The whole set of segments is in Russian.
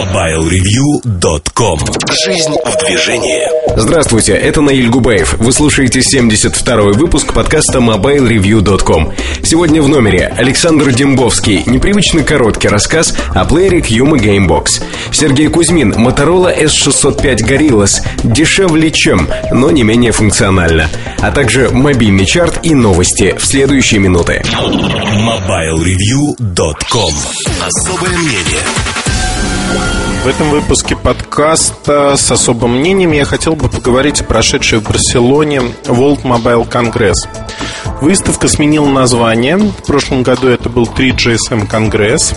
MobileReview.com Жизнь в движении Здравствуйте, это Наиль Губаев. Вы слушаете 72-й выпуск подкаста MobileReview.com. Сегодня в номере Александр Дембовский, непривычно короткий рассказ о плеере Cuma Gamebox. Сергей Кузьмин, Motorola S605 Gorillas, дешевле чем, но не менее функционально. А также мобильный чарт и новости в следующие минуты. MobileReview.com Особое мнение в этом выпуске подкаста с особым мнением я хотел бы поговорить о прошедшей в Барселоне World Mobile Congress. Выставка сменила название. В прошлом году это был 3GSM Конгресс.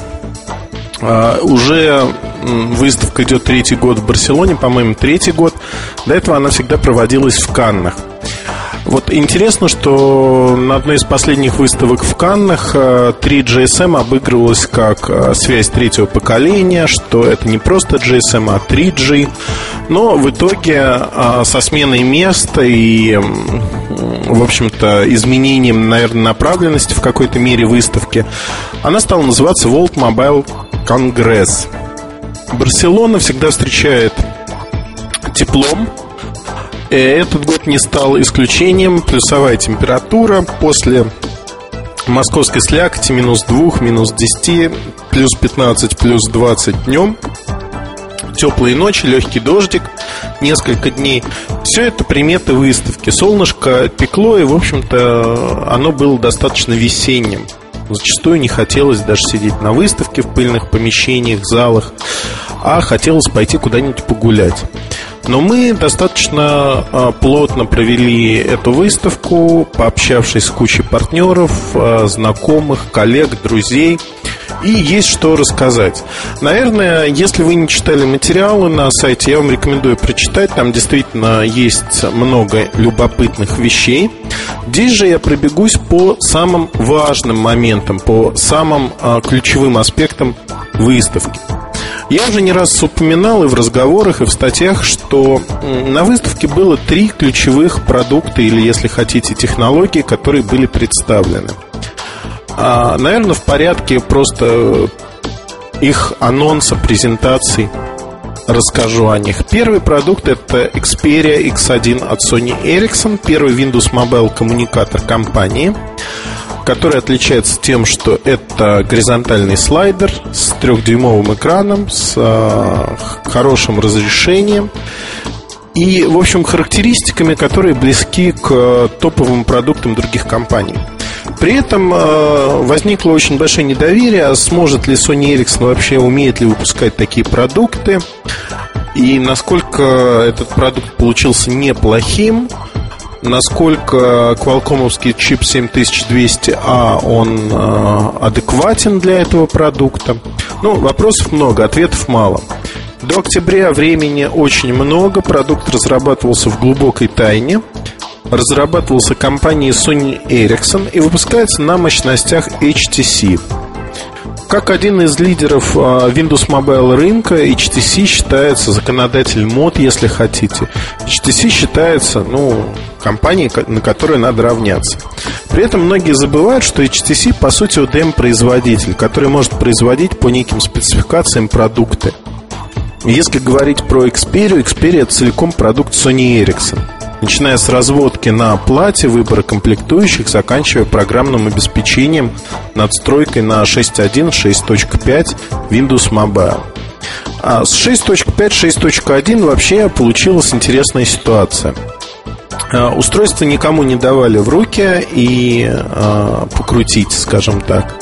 Uh, уже выставка идет третий год в Барселоне, по-моему, третий год. До этого она всегда проводилась в Каннах. Вот интересно, что на одной из последних выставок в Каннах 3GSM э, обыгрывалась как э, связь третьего поколения, что это не просто GSM, а 3G. Но в итоге э, со сменой места и, в общем-то, изменением, наверное, направленности в какой-то мере выставки, она стала называться World Mobile Congress. Барселона всегда встречает теплом, этот год не стал исключением. Плюсовая температура после московской слякоти минус 2, минус 10, плюс 15, плюс 20 днем. Теплые ночи, легкий дождик, несколько дней. Все это приметы выставки. Солнышко пекло, и, в общем-то, оно было достаточно весенним. Зачастую не хотелось даже сидеть на выставке в пыльных помещениях, залах, а хотелось пойти куда-нибудь погулять. Но мы достаточно а, плотно провели эту выставку, пообщавшись с кучей партнеров, а, знакомых, коллег, друзей. И есть что рассказать. Наверное, если вы не читали материалы на сайте, я вам рекомендую прочитать. Там действительно есть много любопытных вещей. Здесь же я пробегусь по самым важным моментам, по самым а, ключевым аспектам выставки. Я уже не раз упоминал и в разговорах, и в статьях, что на выставке было три ключевых продукта или, если хотите, технологии, которые были представлены. А, наверное, в порядке просто их анонса, презентаций расскажу о них. Первый продукт это Xperia X1 от Sony Ericsson, первый Windows Mobile коммуникатор компании который отличается тем, что это горизонтальный слайдер с трехдюймовым экраном, с э, хорошим разрешением и, в общем, характеристиками, которые близки к топовым продуктам других компаний. При этом э, возникло очень большое недоверие, а сможет ли Sony Ericsson вообще, умеет ли выпускать такие продукты, и насколько этот продукт получился неплохим, насколько квалкомовский чип 7200А, он э, адекватен для этого продукта. Ну, вопросов много, ответов мало. До октября времени очень много, продукт разрабатывался в глубокой тайне, разрабатывался компанией Sony Ericsson и выпускается на мощностях HTC. Как один из лидеров а, Windows Mobile рынка, HTC считается законодатель мод, если хотите. HTC считается, ну, компанией, на которую надо равняться. При этом многие забывают, что HTC по сути ODM-производитель, который может производить по неким спецификациям продукты. Если говорить про Xperia, Xperia целиком продукт Sony Ericsson начиная с разводки на плате, выбора комплектующих, заканчивая программным обеспечением, надстройкой на 6.1, 6.5 Windows Mobile. А с 6.5, 6.1 вообще получилась интересная ситуация. А, устройство никому не давали в руки и а, покрутить, скажем так.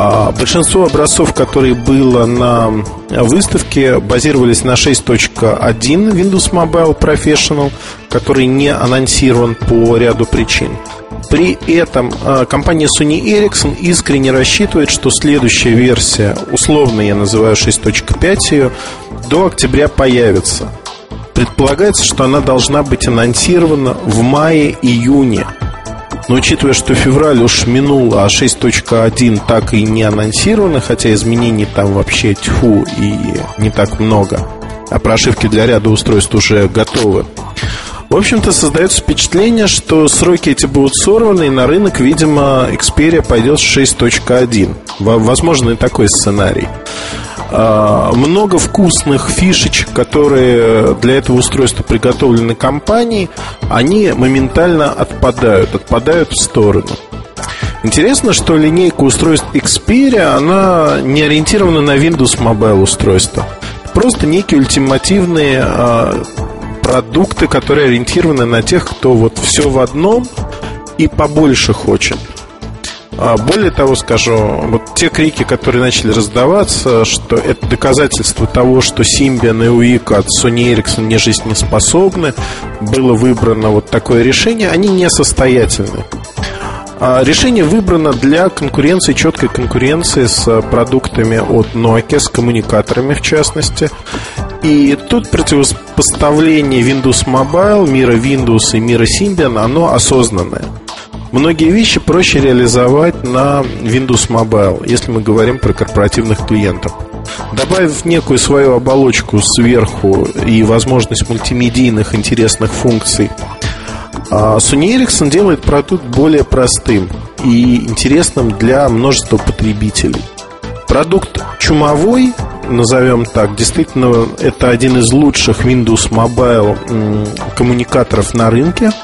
А большинство образцов, которые было на выставке, базировались на 6.1 Windows Mobile Professional, который не анонсирован по ряду причин. При этом а, компания Sony Ericsson искренне рассчитывает, что следующая версия, условно я называю 6.5 ее, до октября появится. Предполагается, что она должна быть анонсирована в мае-июне но учитывая, что февраль уж минул, а 6.1 так и не анонсировано, хотя изменений там вообще тьфу и не так много, а прошивки для ряда устройств уже готовы. В общем-то, создается впечатление, что сроки эти будут сорваны, и на рынок, видимо, Xperia пойдет с 6.1. Возможно, и такой сценарий. А, много вкусных фишечек, которые для этого устройства приготовлены компанией, они моментально отпадают, отпадают в сторону. Интересно, что линейка устройств Xperia, она не ориентирована на Windows Mobile устройства. Просто некие ультимативные э, продукты, которые ориентированы на тех, кто вот все в одном и побольше хочет. А более того скажу, вот те крики, которые начали раздаваться, что это доказательство того, что Symbian и UIC от Sony Ericsson не жизнеспособны, было выбрано вот такое решение, они несостоятельны. А решение выбрано для конкуренции, четкой конкуренции с продуктами от Nokia, с коммуникаторами в частности. И тут противопоставление Windows Mobile, мира Windows и мира Symbian, оно осознанное. Многие вещи проще реализовать на Windows Mobile, если мы говорим про корпоративных клиентов. Добавив некую свою оболочку сверху и возможность мультимедийных интересных функций, а Sony Ericsson делает продукт более простым и интересным для множества потребителей. Продукт чумовой, назовем так, действительно это один из лучших Windows Mobile коммуникаторов на рынке –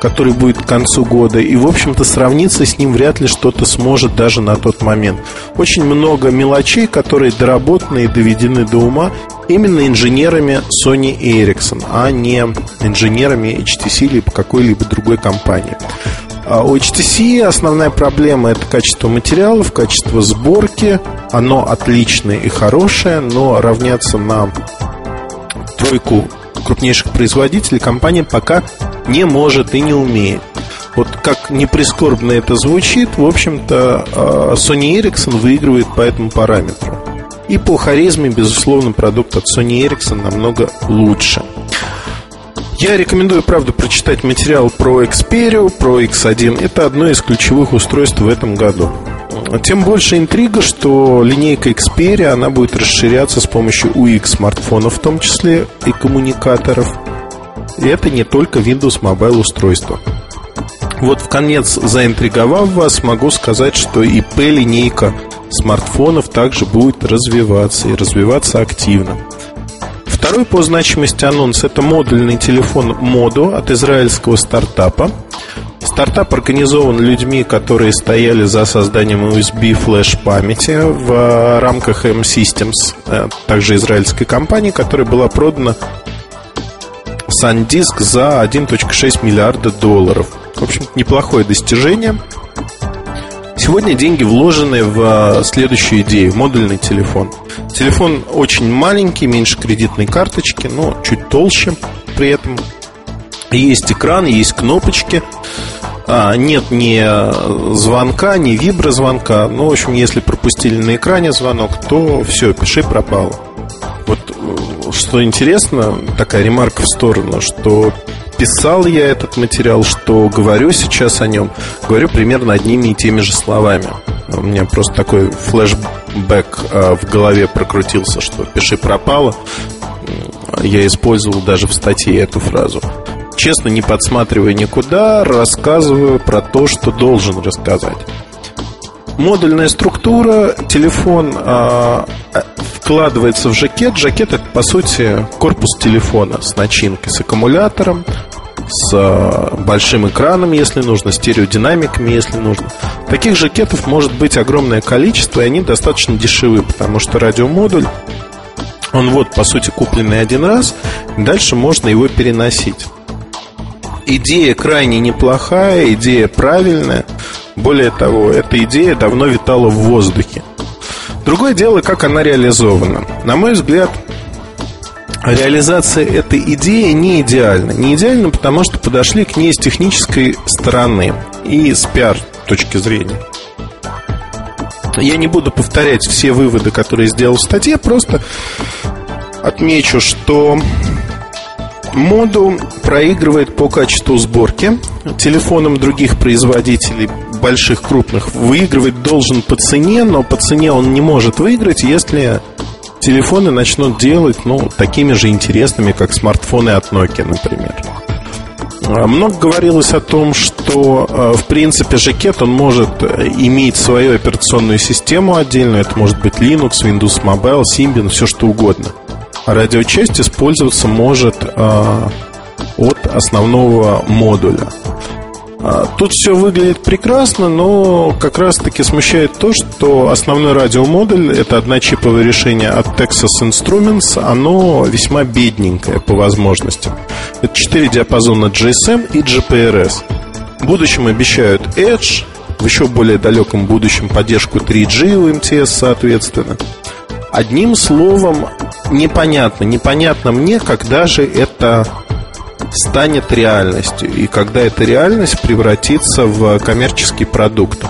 который будет к концу года. И, в общем-то, сравниться с ним вряд ли что-то сможет даже на тот момент. Очень много мелочей, которые доработаны и доведены до ума именно инженерами Sony и Ericsson, а не инженерами HTC или какой-либо другой компании. А у HTC основная проблема это качество материалов, качество сборки. Оно отличное и хорошее, но равняться на тройку крупнейших производителей компания пока не может и не умеет. Вот как не прискорбно это звучит, в общем-то, а, Sony Ericsson выигрывает по этому параметру. И по харизме, безусловно, продукт от Sony Ericsson намного лучше. Я рекомендую, правда, прочитать материал про Xperia, про X1. Это одно из ключевых устройств в этом году. Тем больше интрига, что линейка Xperia, она будет расширяться с помощью UX смартфонов, в том числе и коммуникаторов – и это не только Windows Mobile устройство. Вот в конец заинтриговав вас, могу сказать, что и P-линейка смартфонов также будет развиваться и развиваться активно. Второй по значимости анонс – это модульный телефон Modo от израильского стартапа. Стартап организован людьми, которые стояли за созданием USB флеш памяти в рамках M-Systems, э, также израильской компании, которая была продана SanDisk за 1.6 миллиарда долларов. В общем неплохое достижение. Сегодня деньги вложены в а, следующую идею – модульный телефон. Телефон очень маленький, меньше кредитной карточки, но чуть толще при этом. Есть экран, есть кнопочки. А, нет ни звонка, ни виброзвонка. Ну, в общем, если пропустили на экране звонок, то все, пиши пропало. Вот что интересно, такая ремарка в сторону, что писал я этот материал, что говорю сейчас о нем, говорю примерно одними и теми же словами. У меня просто такой флешбэк а, в голове прокрутился, что «пиши пропало». Я использовал даже в статье эту фразу. Честно, не подсматривая никуда, рассказываю про то, что должен рассказать. Модульная структура, телефон а, вкладывается в жакет. Жакет это по сути корпус телефона с начинкой, с аккумулятором, с а, большим экраном, если нужно, стереодинамиками, если нужно. Таких жакетов может быть огромное количество, и они достаточно дешевы, потому что радиомодуль он вот, по сути, купленный один раз, дальше можно его переносить. Идея крайне неплохая, идея правильная. Более того, эта идея давно витала в воздухе. Другое дело, как она реализована. На мой взгляд, реализация этой идеи не идеальна. Не идеальна, потому что подошли к ней с технической стороны и с пиар точки зрения. Я не буду повторять все выводы, которые сделал в статье, просто отмечу, что Моду проигрывает по качеству сборки телефонам других производителей, больших, крупных. Выигрывать должен по цене, но по цене он не может выиграть, если телефоны начнут делать ну, такими же интересными, как смартфоны от Nokia, например. Много говорилось о том, что в принципе жакет он может иметь свою операционную систему отдельную. Это может быть Linux, Windows Mobile, Symbian, все что угодно. Радиочасть использоваться может от основного модуля. А, тут все выглядит прекрасно, но как раз-таки смущает то, что основной радиомодуль это одна чиповое решение от Texas Instruments, оно весьма бедненькое по возможностям. Это 4 диапазона GSM и GPRS. В будущем обещают Edge, в еще более далеком будущем поддержку 3G у МТС, соответственно. Одним словом, непонятно. Непонятно мне, когда же это станет реальностью. И когда эта реальность превратится в коммерческий продукт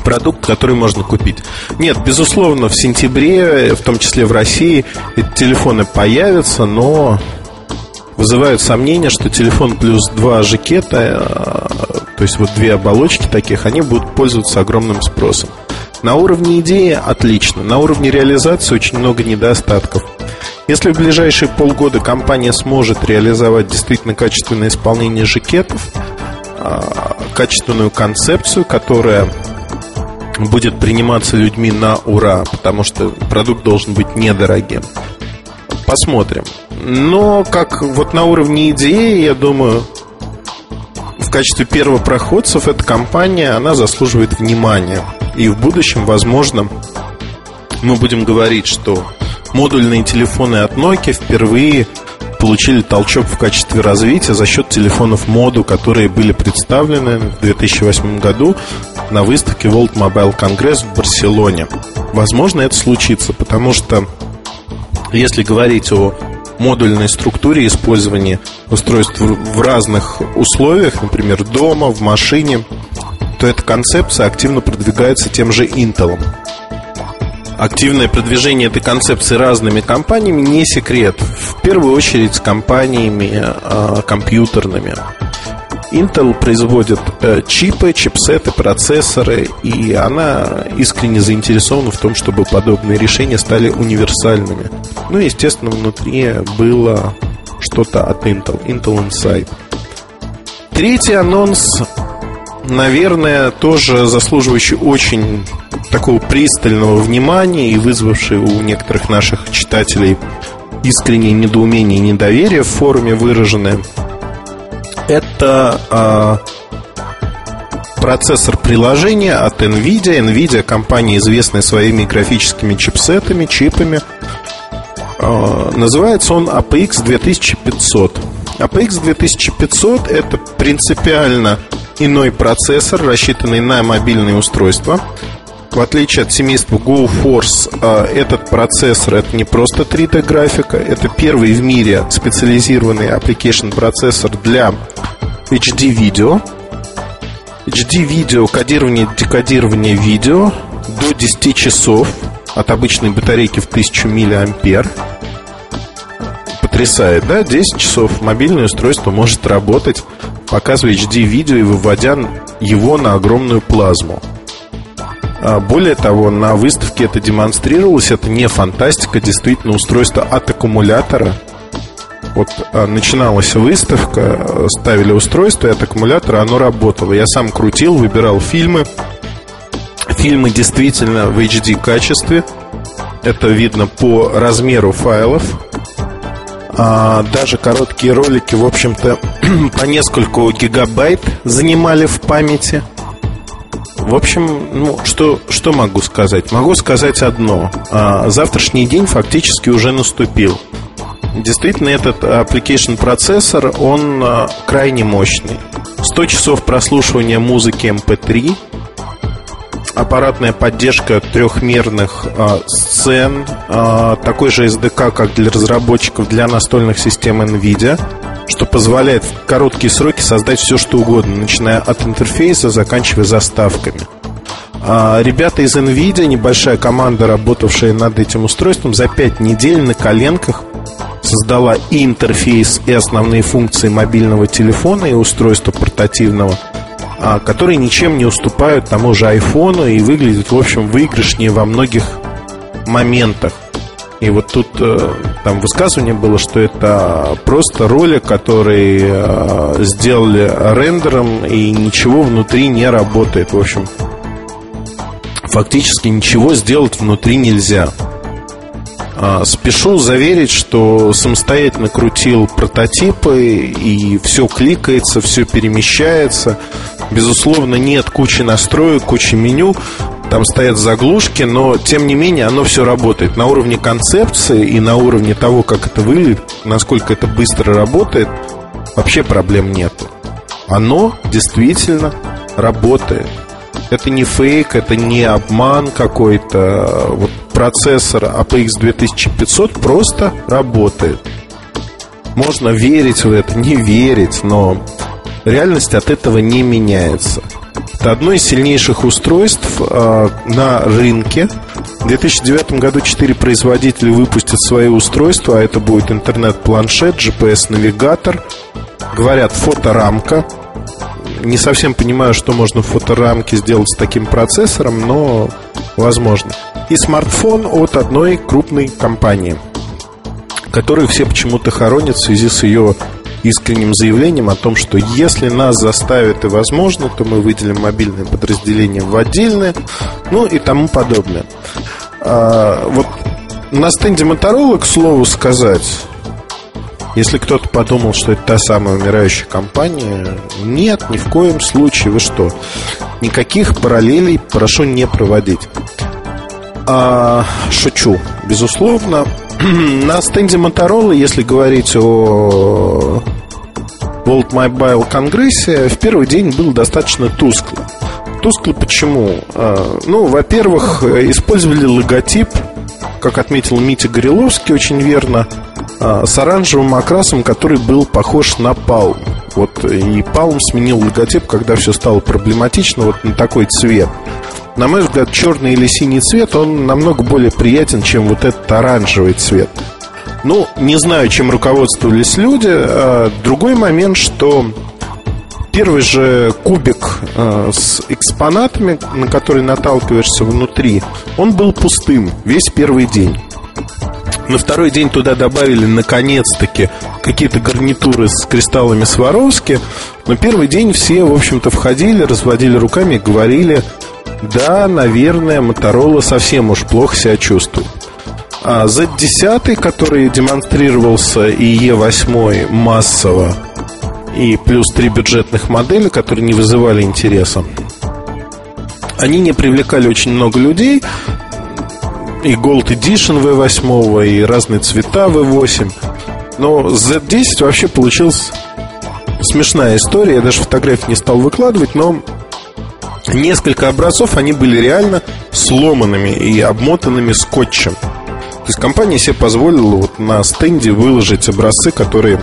продукт, который можно купить. Нет, безусловно, в сентябре, в том числе в России, эти телефоны появятся, но вызывают сомнения, что телефон плюс два жакета, то есть вот две оболочки таких, они будут пользоваться огромным спросом. На уровне идеи отлично, на уровне реализации очень много недостатков. Если в ближайшие полгода компания сможет реализовать действительно качественное исполнение жакетов, а, качественную концепцию, которая будет приниматься людьми на ура, потому что продукт должен быть недорогим. Посмотрим. Но как вот на уровне идеи, я думаю, в качестве первопроходцев эта компания, она заслуживает внимания. И в будущем, возможно, мы будем говорить, что модульные телефоны от Nokia впервые получили толчок в качестве развития за счет телефонов моду, которые были представлены в 2008 году на выставке World Mobile Congress в Барселоне. Возможно, это случится, потому что если говорить о модульной структуре использования устройств в разных условиях, например, дома, в машине, то эта концепция активно продвигается тем же Intel активное продвижение этой концепции разными компаниями не секрет. В первую очередь с компаниями э, компьютерными. Intel производит э, чипы, чипсеты, процессоры, и она искренне заинтересована в том, чтобы подобные решения стали универсальными. Ну, естественно, внутри было что-то от Intel, Intel Inside. Третий анонс, наверное, тоже заслуживающий очень такого пристального внимания и вызвавший у некоторых наших читателей искреннее недоумение и недоверие в форуме выраженное, это а, процессор приложения от NVIDIA. NVIDIA компания, известная своими графическими чипсетами, чипами. А, называется он APX 2500. APX 2500 это принципиально иной процессор, рассчитанный на мобильные устройства – в отличие от семейства GoForce, а, этот процессор это не просто 3D графика, это первый в мире специализированный application процессор для HD видео. HD видео, кодирование, декодирование видео до 10 часов от обычной батарейки в 1000 мА. Потрясает, да? 10 часов мобильное устройство может работать, показывая HD видео и выводя его на огромную плазму. А, более того, на выставке это демонстрировалось, это не фантастика, действительно устройство от аккумулятора. Вот а, начиналась выставка, ставили устройство, и от аккумулятора оно работало. Я сам крутил, выбирал фильмы. Фильмы действительно в HD качестве. Это видно по размеру файлов. А, даже короткие ролики, в общем-то, по несколько гигабайт занимали в памяти – в общем, ну, что, что могу сказать? Могу сказать одно. А, завтрашний день фактически уже наступил. Действительно, этот application процессор, он а, крайне мощный. 100 часов прослушивания музыки MP3, аппаратная поддержка трехмерных а, сцен, а, такой же SDK, как для разработчиков для настольных систем NVIDIA – что позволяет в короткие сроки создать все, что угодно, начиная от интерфейса, заканчивая заставками. А ребята из NVIDIA, небольшая команда, работавшая над этим устройством, за 5 недель на коленках создала и интерфейс, и основные функции мобильного телефона и устройства портативного, а, которые ничем не уступают тому же айфону и выглядят, в общем, выигрышнее во многих моментах. И вот тут э, там высказывание было, что это просто ролик, который э, сделали рендером, и ничего внутри не работает. В общем, фактически ничего сделать внутри нельзя. А, спешу заверить, что самостоятельно крутил прототипы, и все кликается, все перемещается. Безусловно, нет кучи настроек, кучи меню там стоят заглушки, но тем не менее оно все работает. На уровне концепции и на уровне того, как это выглядит, насколько это быстро работает, вообще проблем нету. Оно действительно работает. Это не фейк, это не обман какой-то. Вот процессор APX 2500 просто работает. Можно верить в это, не верить, но реальность от этого не меняется. Это одно из сильнейших устройств э, на рынке. В 2009 году четыре производителя выпустят свои устройства, а это будет интернет-планшет, GPS-навигатор, говорят, фоторамка. Не совсем понимаю, что можно в фоторамке сделать с таким процессором, но возможно. И смартфон от одной крупной компании, которую все почему-то хоронят в связи с ее искренним заявлением о том, что если нас заставят и возможно, то мы выделим мобильное подразделение в отдельное, ну и тому подобное. А, вот на стенде Моторола, к слову сказать, если кто-то подумал, что это та самая умирающая компания, нет, ни в коем случае. Вы что? Никаких параллелей прошу не проводить. А, шучу, безусловно. На стенде Моторола, если говорить о World Mobile Конгрессе, в первый день был достаточно тускло. Тускло почему? А, ну, во-первых, использовали логотип, как отметил Митя Гореловский очень верно, а, с оранжевым окрасом, который был похож на Palm. Вот и Palm сменил логотип, когда все стало проблематично, вот на такой цвет. На мой взгляд, черный или синий цвет, он намного более приятен, чем вот этот оранжевый цвет. Ну, не знаю, чем руководствовались люди. А, другой момент, что первый же кубик а, с экспонатами, на который наталкиваешься внутри, он был пустым весь первый день. На второй день туда добавили, наконец-таки, какие-то гарнитуры с кристаллами Сваровски. Но первый день все, в общем-то, входили, разводили руками, говорили, да, наверное, Моторола совсем уж плохо себя чувствует. А Z10, который демонстрировался, и E8 массово, и плюс три бюджетных модели, которые не вызывали интереса, они не привлекали очень много людей. И Gold Edition V8, и разные цвета V8. Но Z10 вообще получилась смешная история. Я даже фотографии не стал выкладывать, но несколько образцов, они были реально сломанными и обмотанными скотчем. То есть компания себе позволила вот на стенде выложить образцы, которые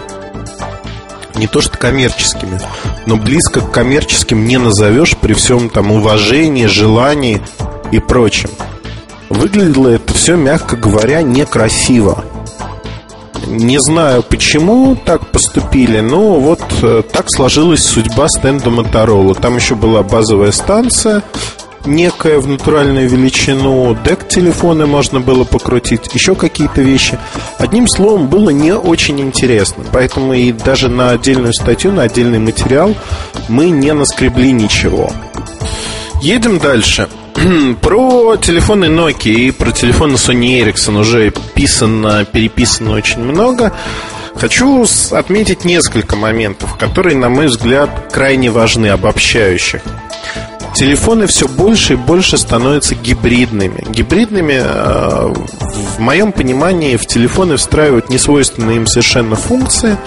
не то что коммерческими, но близко к коммерческим не назовешь при всем там уважении, желании и прочем. Выглядело это все, мягко говоря, некрасиво. Не знаю, почему так поступили, но вот э, так сложилась судьба стенда Моторола. Там еще была базовая станция, некая в натуральную величину, дек телефоны можно было покрутить, еще какие-то вещи. Одним словом, было не очень интересно. Поэтому и даже на отдельную статью, на отдельный материал мы не наскребли ничего. Едем дальше. Про телефоны Nokia и про телефоны Sony Ericsson уже писано, переписано очень много. Хочу отметить несколько моментов, которые, на мой взгляд, крайне важны, обобщающих. Телефоны все больше и больше становятся гибридными. Гибридными, э, в моем понимании, в телефоны встраивают несвойственные им совершенно функции.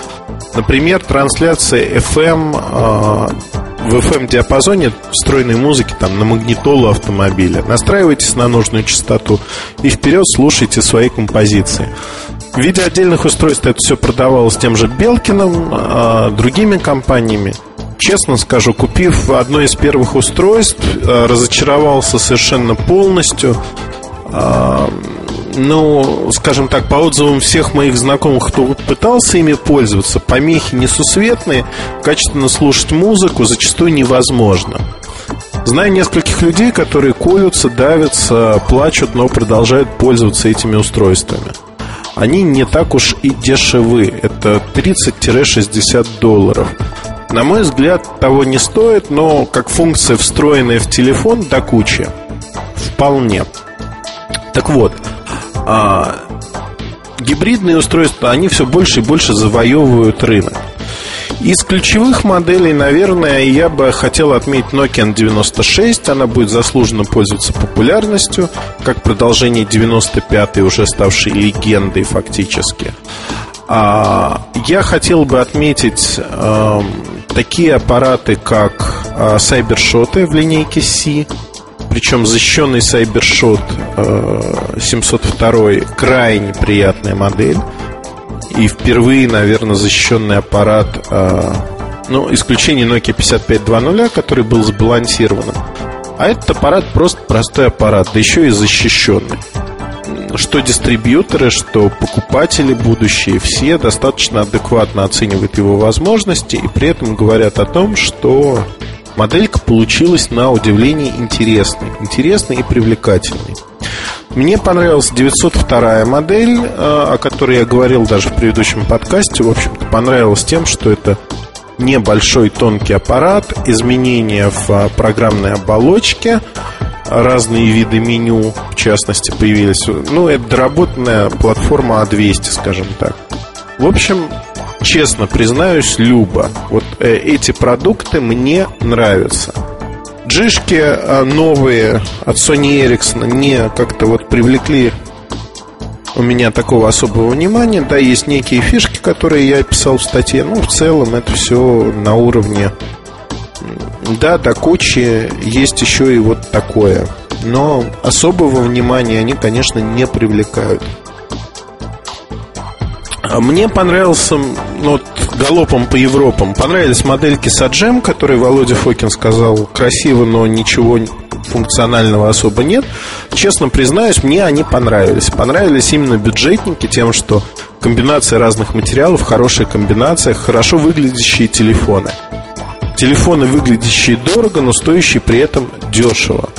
Например, трансляция FM в FM-диапазоне встроенной музыки там, на магнитолу автомобиля. Настраивайтесь на нужную частоту и вперед слушайте свои композиции. В виде отдельных устройств это все продавалось тем же Белкиным, а, другими компаниями. Честно скажу, купив одно из первых устройств, а, разочаровался совершенно полностью. Ну, скажем так, по отзывам всех моих знакомых, кто пытался ими пользоваться, помехи несусветные, качественно слушать музыку зачастую невозможно. Знаю нескольких людей, которые колются, давятся, плачут, но продолжают пользоваться этими устройствами. они не так уж и дешевы. Это 30-60 долларов. На мой взгляд, того не стоит, но как функция, встроенная в телефон, до кучи. Вполне. Так вот, а, гибридные устройства, они все больше и больше завоевывают рынок. Из ключевых моделей, наверное, я бы хотел отметить Nokia 96. Она будет заслуженно пользоваться популярностью, как продолжение 95-й, уже ставшей легендой фактически. А, я хотел бы отметить э, такие аппараты, как э, Cybershot в линейке C, причем защищенный Cybershot э, 702 крайне приятная модель. И впервые, наверное, защищенный аппарат э, Ну, исключение Nokia 5520, который был сбалансированным А этот аппарат просто простой аппарат, да еще и защищенный что дистрибьюторы, что покупатели будущие, все достаточно адекватно оценивают его возможности и при этом говорят о том, что моделька получилась на удивление интересной, интересной и привлекательной. Мне понравилась 902 модель, э, о которой я говорил даже в предыдущем подкасте. В общем-то, понравилась тем, что это небольшой тонкий аппарат, изменения в э, программной оболочке, разные виды меню, в частности, появились. Ну, это доработанная платформа А200, скажем так. В общем, честно признаюсь, Люба, вот э, эти продукты мне нравятся. Джишки а, новые от Sony Ericsson не как-то вот привлекли у меня такого особого внимания. Да, есть некие фишки, которые я писал в статье. Ну, в целом это все на уровне. Да, до кучи есть еще и вот такое. Но особого внимания они, конечно, не привлекают. А мне понравился, ну, вот, галопом по Европам, понравились модельки Саджем, которые Володя Фокин сказал, красиво, но ничего функционального особо нет. Честно признаюсь, мне они понравились. Понравились именно бюджетники тем, что комбинация разных материалов, хорошая комбинация, хорошо выглядящие телефоны. Телефоны, выглядящие дорого, но стоящие при этом дешево.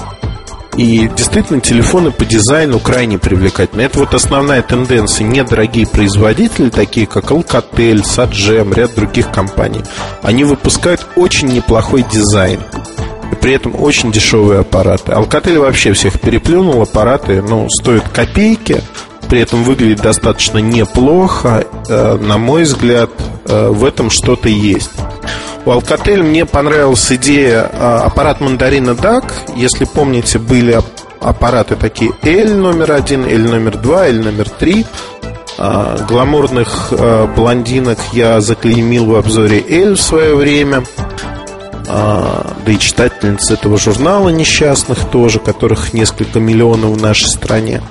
И действительно, телефоны по дизайну крайне привлекательны. Это вот основная тенденция. Недорогие производители, такие как Alcatel, Sajam, ряд других компаний, они выпускают очень неплохой дизайн. И при этом очень дешевые аппараты. Alcatel вообще всех переплюнул. Аппараты, ну, стоят копейки, при этом выглядит достаточно неплохо. Э, на мой взгляд, э, в этом что-то есть. У Alcatel мне понравилась идея а, аппарат мандарина DAC. Если помните, были аппараты такие L номер один, L номер два, L номер три. А, гламурных а, блондинок я заклеймил в обзоре L в свое время. Да и читательниц этого журнала несчастных тоже, которых несколько миллионов в нашей стране.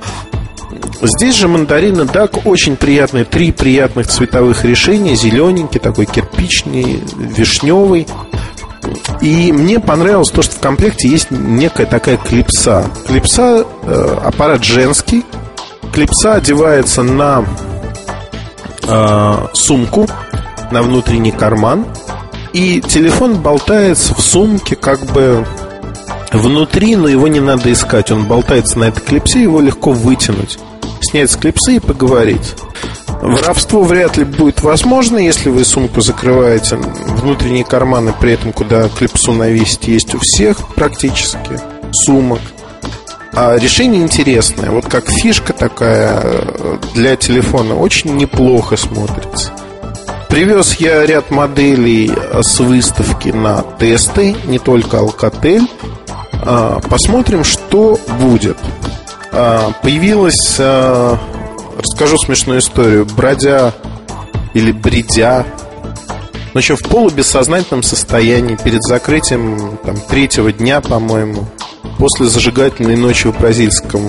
Здесь же мандарины Дак очень приятные. Три приятных цветовых решения. Зелененький, такой кирпичный, вишневый. И мне понравилось то, что в комплекте есть некая такая клипса. Клипса э, аппарат женский. Клипса одевается на э, сумку, на внутренний карман. И телефон болтается в сумке как бы внутри, но его не надо искать. Он болтается на этой клипсе, его легко вытянуть снять с и поговорить. Воровство вряд ли будет возможно, если вы сумку закрываете. Внутренние карманы при этом, куда клипсу навесить, есть у всех практически сумок. А решение интересное. Вот как фишка такая э, для телефона очень неплохо смотрится. Привез я ряд моделей с выставки на тесты, не только Alcatel. А, посмотрим, что будет. А, появилась, а, расскажу смешную историю, бродя или бредя, но еще в полубессознательном состоянии перед закрытием там, третьего дня, по-моему, после зажигательной ночи в бразильском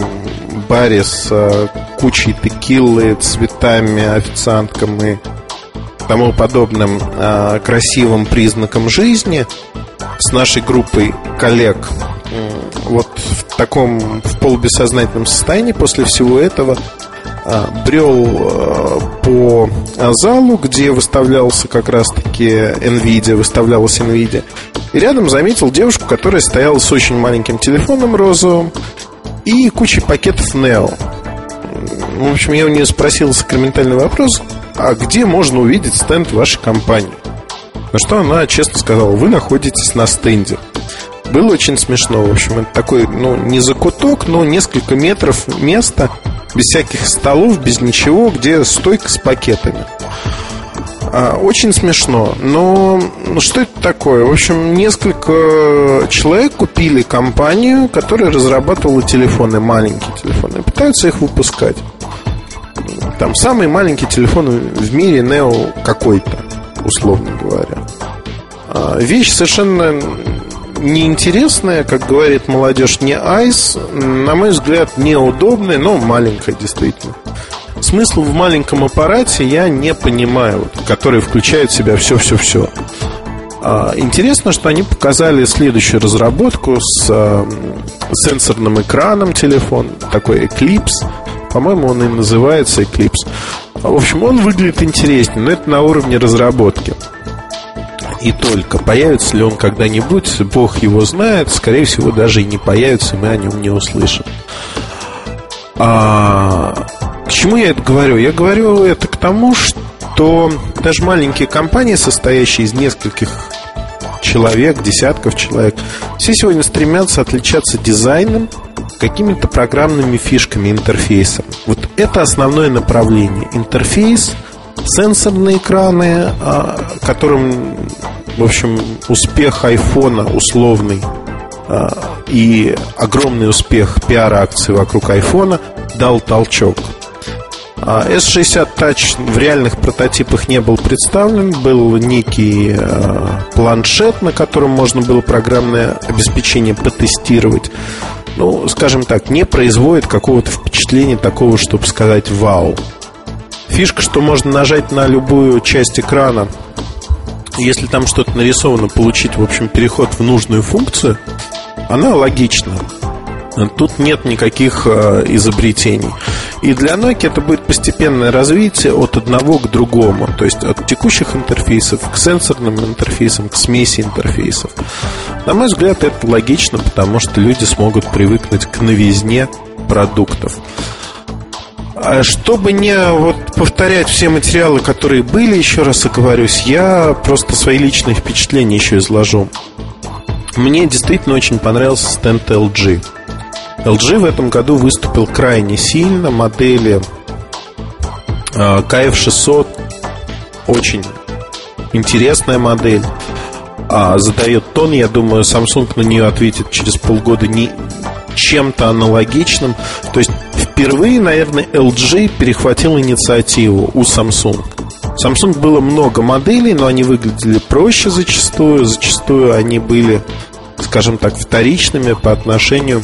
баре с а, кучей текилы, цветами, официанткам и тому подобным а, красивым признаком жизни с нашей группой коллег. Вот таком в полубессознательном состоянии после всего этого а, брел а, по залу, где выставлялся как раз-таки NVIDIA, выставлялась NVIDIA. И рядом заметил девушку, которая стояла с очень маленьким телефоном розовым и кучей пакетов Neo. в общем, я у нее спросил сакраментальный вопрос, а где можно увидеть стенд вашей компании? На что она честно сказала, вы находитесь на стенде. Было очень смешно, в общем, это такой, ну, не закуток, но несколько метров места, без всяких столов, без ничего, где стойка с пакетами. А, очень смешно. Но ну, что это такое? В общем, несколько человек купили компанию, которая разрабатывала телефоны, маленькие телефоны, и пытаются их выпускать. Там самый маленький телефон в мире Neo какой-то, условно говоря. А, вещь совершенно неинтересная, как говорит молодежь, не айс, на мой взгляд, неудобная, но маленькая действительно. Смысл в маленьком аппарате я не понимаю, который включает в себя все-все-все. А, интересно, что они показали следующую разработку с а, сенсорным экраном телефон, такой Eclipse. По-моему, он и называется Eclipse. В общем, он выглядит интереснее, но это на уровне разработки. И только появится ли он когда-нибудь, Бог его знает, скорее всего, даже и не появится, мы о нем не услышим. А, к чему я это говорю? Я говорю это к тому, что даже маленькие компании, состоящие из нескольких человек, десятков человек, все сегодня стремятся отличаться дизайном, какими-то программными фишками, интерфейсом. Вот это основное направление. Интерфейс, сенсорные экраны, а, которым, в общем, успех айфона условный а, и огромный успех пиар-акции вокруг айфона дал толчок. S60 а Touch в реальных прототипах не был представлен. Был некий планшет, на котором можно было программное обеспечение потестировать. Ну, скажем так, не производит какого-то впечатления такого, чтобы сказать «Вау». Фишка, что можно нажать на любую часть экрана, если там что-то нарисовано, получить, в общем, переход в нужную функцию, она логична. Тут нет никаких э, изобретений. И для Nokia это будет постепенное развитие от одного к другому. То есть от текущих интерфейсов к сенсорным интерфейсам, к смеси интерфейсов. На мой взгляд, это логично, потому что люди смогут привыкнуть к новизне продуктов. А чтобы не вот повторять все материалы, которые были, еще раз оговорюсь, я просто свои личные впечатления еще изложу. Мне действительно очень понравился стенд LG. LG в этом году выступил крайне сильно. Модели KF600 а, очень интересная модель. А, задает тон, я думаю, Samsung на нее ответит через полгода не чем-то аналогичным. То есть впервые, наверное, LG перехватил инициативу у Samsung. Samsung было много моделей, но они выглядели проще зачастую. Зачастую они были, скажем так, вторичными по отношению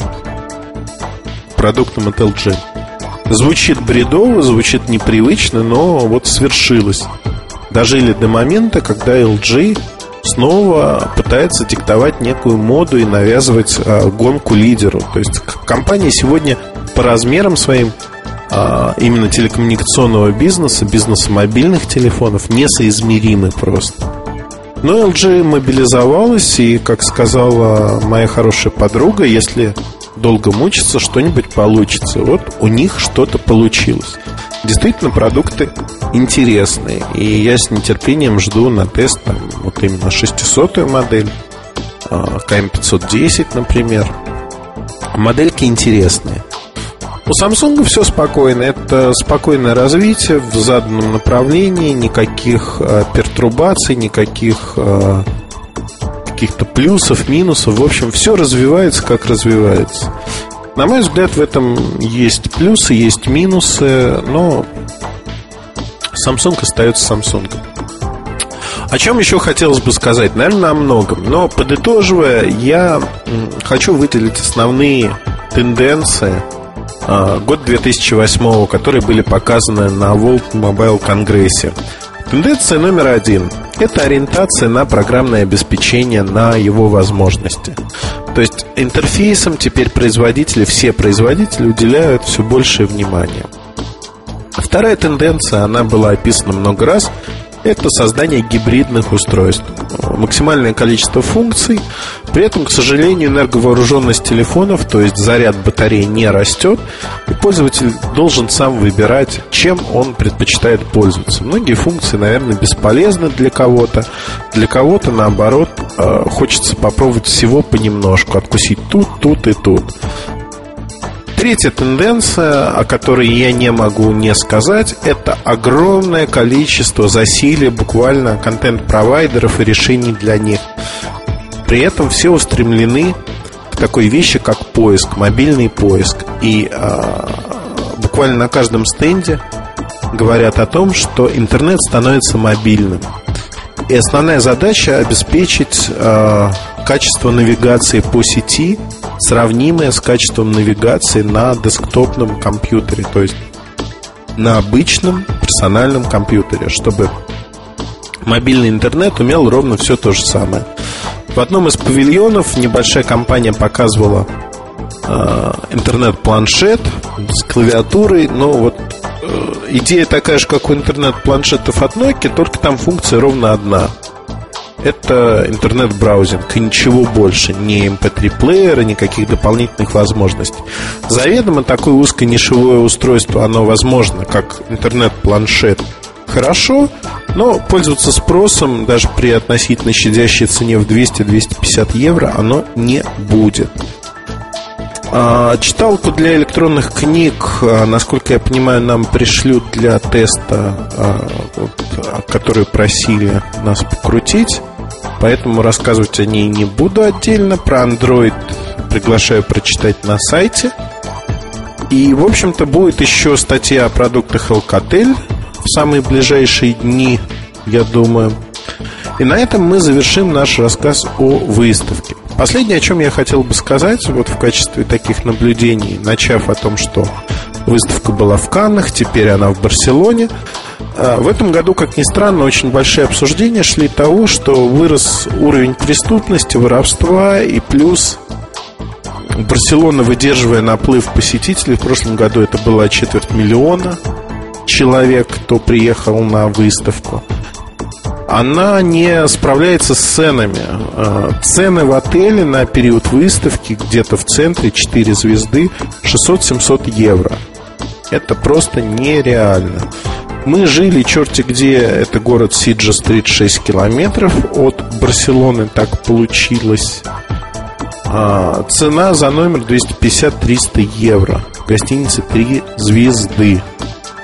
продуктом от LG. Звучит бредово, звучит непривычно, но вот свершилось. Дожили до момента, когда LG снова пытается диктовать некую моду и навязывать а, гонку лидеру. То есть компания сегодня по размерам своим а, именно телекоммуникационного бизнеса, бизнеса мобильных телефонов несоизмеримы просто. Но LG мобилизовалась, и, как сказала моя хорошая подруга, если долго мучиться, что-нибудь получится. Вот у них что-то получилось. Действительно, продукты интересные. И я с нетерпением жду на тест там, вот именно 600-ю модель, КМ510, например. Модельки интересные. У Samsung все спокойно. Это спокойное развитие в заданном направлении, никаких э, пертурбаций, никаких э, каких-то плюсов, минусов. В общем, все развивается, как развивается. На мой взгляд, в этом есть плюсы, есть минусы, но Samsung остается Samsung. О чем еще хотелось бы сказать? Наверное, о многом. Но подытоживая, я хочу выделить основные тенденции год 2008, которые были показаны на World Mobile Конгрессе. Тенденция номер один – это ориентация на программное обеспечение, на его возможности. То есть интерфейсам теперь производители, все производители уделяют все большее внимание. Вторая тенденция, она была описана много раз, это создание гибридных устройств. Максимальное количество функций. При этом, к сожалению, энерговооруженность телефонов, то есть заряд батареи не растет, и пользователь должен сам выбирать, чем он предпочитает пользоваться. Многие функции, наверное, бесполезны для кого-то. Для кого-то, наоборот, э, хочется попробовать всего понемножку, откусить тут, тут и тут. Третья тенденция, о которой я не могу не сказать, это огромное количество засилия буквально контент-провайдеров и решений для них. При этом все устремлены к такой вещи, как поиск, мобильный поиск. И э, буквально на каждом стенде говорят о том, что интернет становится мобильным. И основная задача обеспечить э, качество навигации по сети сравнимое с качеством навигации на десктопном компьютере, то есть на обычном персональном компьютере, чтобы мобильный интернет умел ровно все то же самое. В одном из павильонов небольшая компания показывала э, интернет-планшет с клавиатурой, но вот э, идея такая же, как у интернет-планшетов от Nokia, только там функция ровно одна – это интернет-браузинг и ничего больше, ни MP3-плеера, никаких дополнительных возможностей. Заведомо такое узконишевое устройство, оно возможно, как интернет-планшет. Хорошо, но пользоваться спросом даже при относительно щадящей цене в 200-250 евро оно не будет. А, читалку для электронных книг, а, насколько я понимаю, нам пришлют для теста, а, которую просили нас покрутить. Поэтому рассказывать о ней не буду отдельно. Про Android приглашаю прочитать на сайте. И, в общем-то, будет еще статья о продуктах Alcatel в самые ближайшие дни, я думаю. И на этом мы завершим наш рассказ о выставке. Последнее, о чем я хотел бы сказать, вот в качестве таких наблюдений, начав о том, что выставка была в Каннах, теперь она в Барселоне. А, в этом году, как ни странно, очень большие обсуждения шли того, что вырос уровень преступности, воровства и плюс Барселона, выдерживая наплыв посетителей, в прошлом году это было четверть миллиона человек, кто приехал на выставку она не справляется с ценами. А, цены в отеле на период выставки где-то в центре 4 звезды 600-700 евро. Это просто нереально. Мы жили черти где, это город Сиджа-стрит 6 километров от Барселоны, так получилось. А, цена за номер 250-300 евро. Гостиница 3 звезды.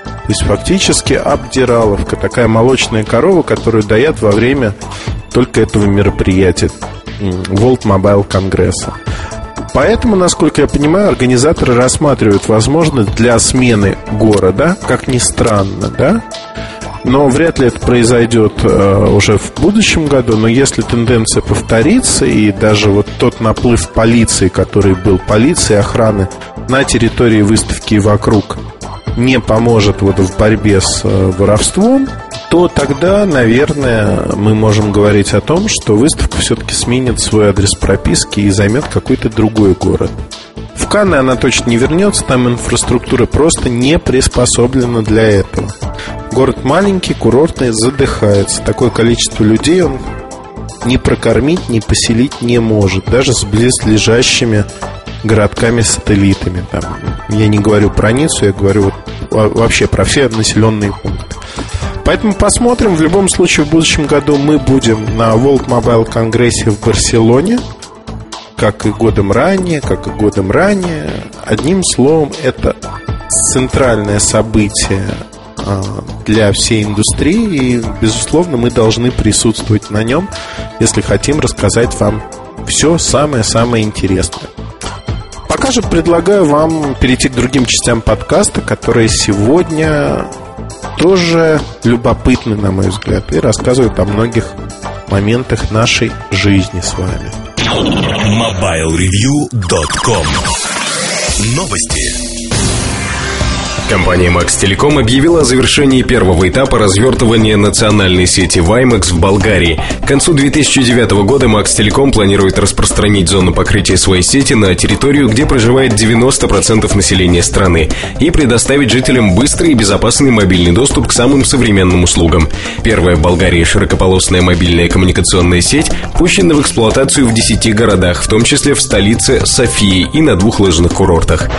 То есть фактически обдираловка, такая молочная корова, которую дают во время только этого мероприятия World Mobile Конгресса. Поэтому, насколько я понимаю, организаторы рассматривают возможность для смены города, как ни странно, да? Но вряд ли это произойдет э, уже в будущем году. Но если тенденция повторится, и даже вот тот наплыв полиции, который был полиции, охраны на территории выставки и вокруг, не поможет вот в борьбе с э, воровством, то тогда, наверное, мы можем говорить о том, что выставка все-таки сменит свой адрес прописки и займет какой-то другой город. В Канны она точно не вернется, там инфраструктура просто не приспособлена для этого. Город маленький, курортный, задыхается. Такое количество людей он не прокормить, не поселить не может, даже с близлежащими городками-сателлитами. Там, я не говорю про Ниццу, я говорю вот вообще про все населенные пункты. Поэтому посмотрим. В любом случае, в будущем году мы будем на World Mobile Конгрессе в Барселоне, как и годом ранее, как и годом ранее. Одним словом, это центральное событие а, для всей индустрии, и, безусловно, мы должны присутствовать на нем, если хотим рассказать вам все самое-самое интересное. Пока же предлагаю вам перейти к другим частям подкаста, которые сегодня тоже любопытны, на мой взгляд, и рассказывают о многих моментах нашей жизни с вами. MobileReview.com Новости Компания Max Telecom объявила о завершении первого этапа развертывания национальной сети WiMAX в Болгарии. К концу 2009 года Max Telecom планирует распространить зону покрытия своей сети на территорию, где проживает 90% населения страны, и предоставить жителям быстрый и безопасный мобильный доступ к самым современным услугам. Первая в Болгарии широкополосная мобильная коммуникационная сеть пущена в эксплуатацию в 10 городах, в том числе в столице Софии и на двух лыжных курортах.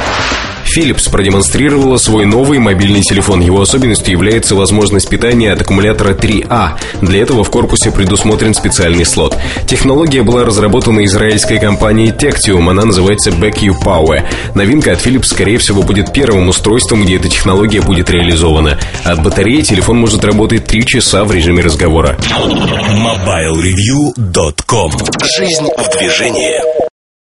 Philips продемонстрировала свой новый мобильный телефон. Его особенностью является возможность питания от аккумулятора 3А. Для этого в корпусе предусмотрен специальный слот. Технология была разработана израильской компанией Tectium. Она называется BackU Power. Новинка от Philips, скорее всего, будет первым устройством, где эта технология будет реализована. От батареи телефон может работать 3 часа в режиме разговора. MobileReview.com Жизнь в движении